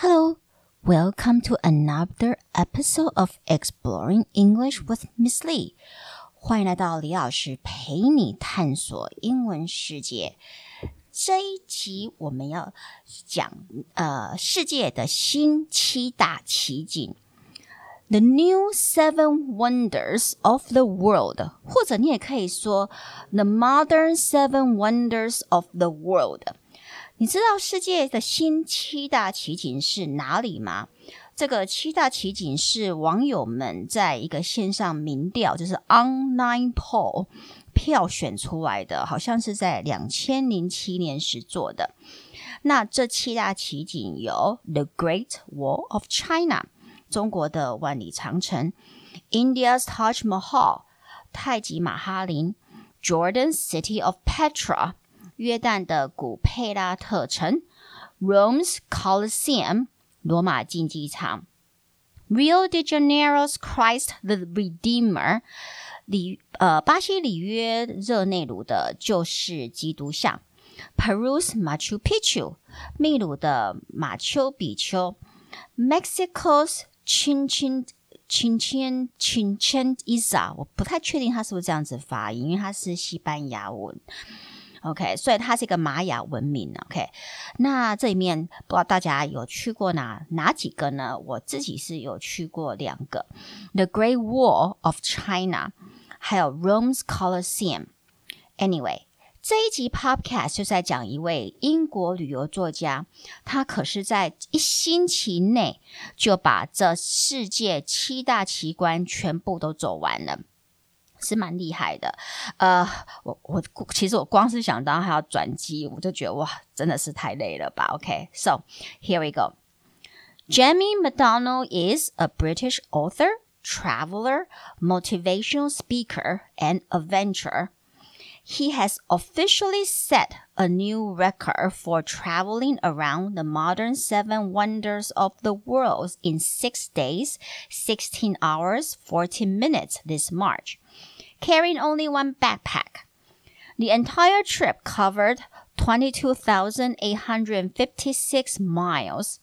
Hello, welcome to another episode of Exploring English with Miss Lee. 欢迎来到李老师陪你探索英文世界。这一集我们要讲呃世界的新七大奇景。The new seven wonders of the world，或者你也可以说 The modern seven wonders of the world。 你知道世界的新七大奇景是哪里吗？这个七大奇景是网友们在一个线上民调，就是 online poll 票选出来的，好像是在两千零七年时做的。那这七大奇景有 The Great Wall of China。中国的万里长城，India's Taj Mahal，太极马哈林，Jordan's City of Petra，约旦的古佩拉特城，Rome's Colosseum，罗马竞技场，Rio de Janeiro's Christ the Redeemer，里呃巴西里约热内卢的救世基督像，Peru's Machu Picchu，秘鲁的马丘比丘，Mexico's 亲亲亲亲亲亲伊萨，我不太确定它是不是这样子发音，因为它是西班牙文。OK，所以它是一个玛雅文明。OK，那这里面不知道大家有去过哪哪几个呢？我自己是有去过两个，The Great Wall of China，还有 Rome's Colosseum。Anyway。这一集 Podcast 就在讲一位英国旅游作家，他可是在一星期内就把这世界七大奇观全部都走完了，是蛮厉害的。呃，我我其实我光是想到还要转机，我就觉得哇，真的是太累了吧。OK，so here we go. Jamie McDonald is a British author, traveler, motivational speaker, and adventurer. he has officially set a new record for traveling around the modern seven wonders of the world in six days, 16 hours, 14 minutes this March, carrying only one backpack. The entire trip covered 22,856 miles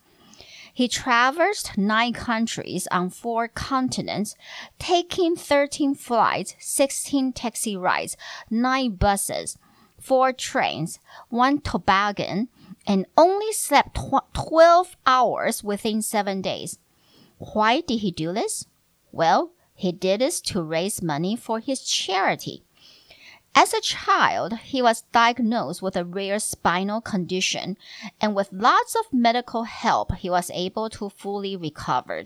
he traversed nine countries on four continents, taking 13 flights, 16 taxi rides, nine buses, four trains, one toboggan, and only slept tw 12 hours within seven days. Why did he do this? Well, he did this to raise money for his charity. As a child, he was diagnosed with a rare spinal condition, and with lots of medical help, he was able to fully recover.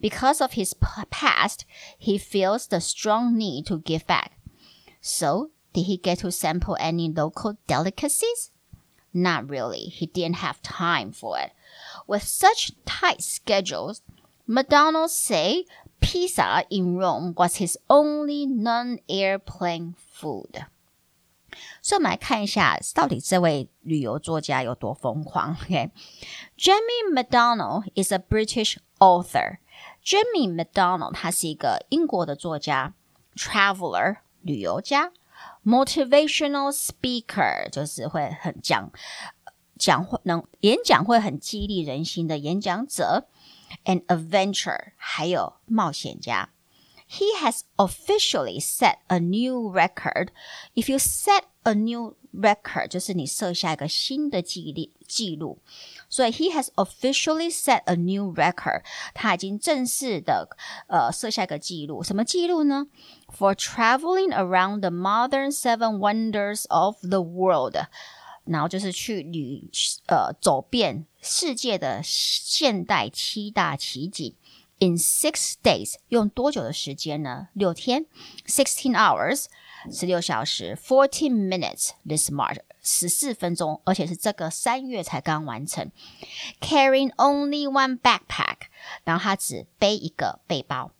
Because of his past, he feels the strong need to give back. So, did he get to sample any local delicacies? Not really. He didn't have time for it. With such tight schedules, McDonald's say pizza in Rome was his only non-airplane food. food。所以我们来看一下，到底这位旅游作家有多疯狂。OK，Jamie McDonald is a British author。Jamie McDonald 他是一个英国的作家，traveler 旅游家，motivational speaker 就是会很讲讲会能演讲会很激励人心的演讲者，an adventure 还有冒险家。he has officially set a new record. If you set a new record，就是你设下一个新的记录记录。所以 he has officially set a new record，他已经正式的呃设下一个记录。什么记录呢？For traveling around the modern seven wonders of the world， 然后就是去旅呃走遍世界的现代七大奇景。in six days 用多久的时间呢？六天，sixteen hours 十六小时，fourteen minutes this March 十四分钟，而且是这个三月才刚完成。Carrying only one backpack，然后他只背一个背包。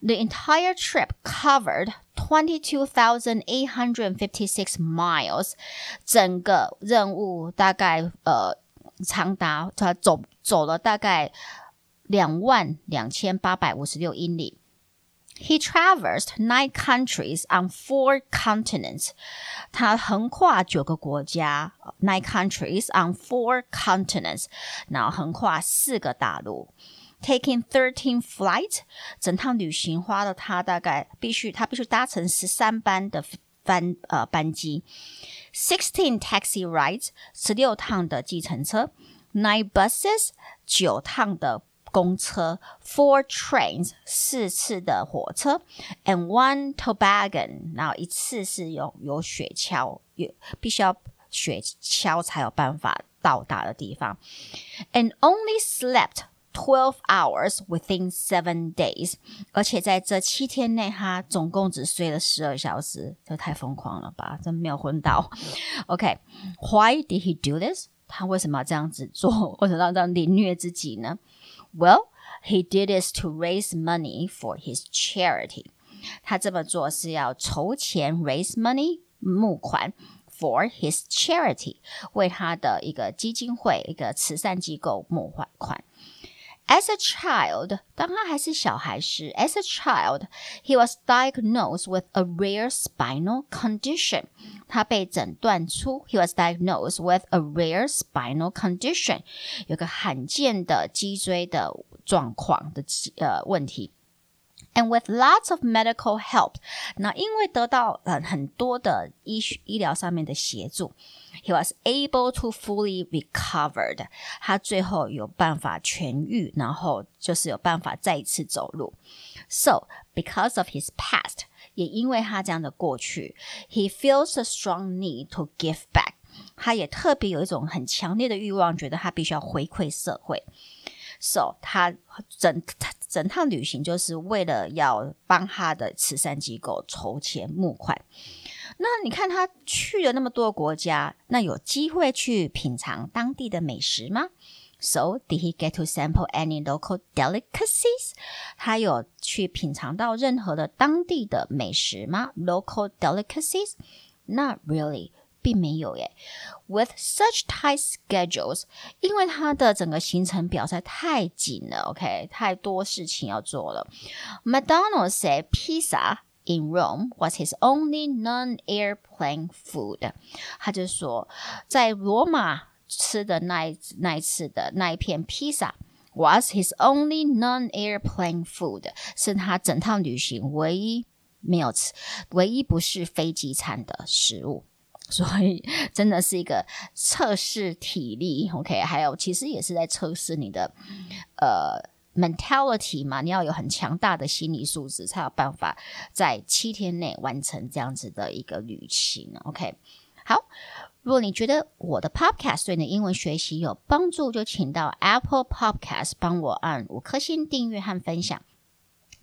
The entire trip covered twenty-two thousand eight hundred fifty-six miles，整个任务大概呃长达他走走了大概。两万两千八百五十六英里。 He traversed nine countries on four continents. 他横跨九个国家，nine countries on four continents，然后横跨四个大陆。 Taking thirteen flights，整趟旅行花了他大概必须他必须搭乘十三班的班呃班机，sixteen taxi rides，十六趟的计程车，nine buses，九趟的公车，four trains 四次的火车，and one toboggan，然后一次是有有雪橇，有必须要雪橇才有办法到达的地方，and only slept twelve hours within seven days，而且在这七天内，他总共只睡了十二小时，这太疯狂了吧？真没有昏倒。OK，why did he do this？他为什么要这样子做，或者让这样凌虐自己呢？well, he did this to raise money for his charity. 他这么做是要筹钱 raise money 募款 for his charity 为他的一个基金会一个慈善机构募款款。 as a child, 当他还是小孩时，as a child, he was diagnosed with a rare spinal condition. 他被诊断出 he was diagnosed with a rare spinal condition，有个罕见的脊椎的状况的呃问题。 and with lots of medical help，那因为得到呃很多的医医疗上面的协助，he was able to fully recovered。他最后有办法痊愈，然后就是有办法再一次走路。So because of his past，也因为他这样的过去，he feels a strong need to give back。他也特别有一种很强烈的欲望，觉得他必须要回馈社会。So 他整 整趟旅行就是为了要帮他的慈善机构筹钱募款。那你看他去了那么多国家，那有机会去品尝当地的美食吗？So did he get to sample any local delicacies？他有去品尝到任何的当地的美食吗？Local delicacies？Not really. 并没有耶。With such tight schedules，因为他的整个行程表在太紧了，OK，太多事情要做了。McDonald said pizza in Rome was his only non-airplane food。他就说，在罗马吃的那一那一次的那一片披萨。Was his only non-airplane food，是他整趟旅行唯一没有吃、唯一不是飞机餐的食物。 所以真的是一个测试体力，OK，还有其实也是在测试你的呃 mentality 嘛，你要有很强大的心理素质，才有办法在七天内完成这样子的一个旅行，OK。好，如果你觉得我的 Podcast 对你的英文学习有帮助，就请到 Apple Podcast 帮我按五颗星订阅和分享。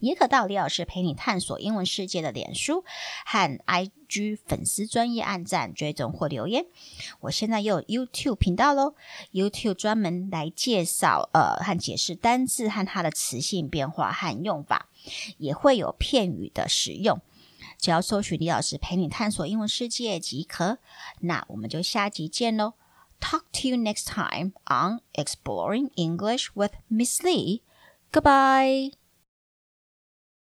也可到李老师陪你探索英文世界的脸书和 IG 粉丝专业按赞追踪或留言。我现在又有 YouTube 频道喽，YouTube 专门来介绍呃和解释单字和它的词性变化和用法，也会有片语的使用。只要搜寻李老师陪你探索英文世界即可。那我们就下集见喽！Talk to you next time on Exploring English with Miss Lee. Goodbye.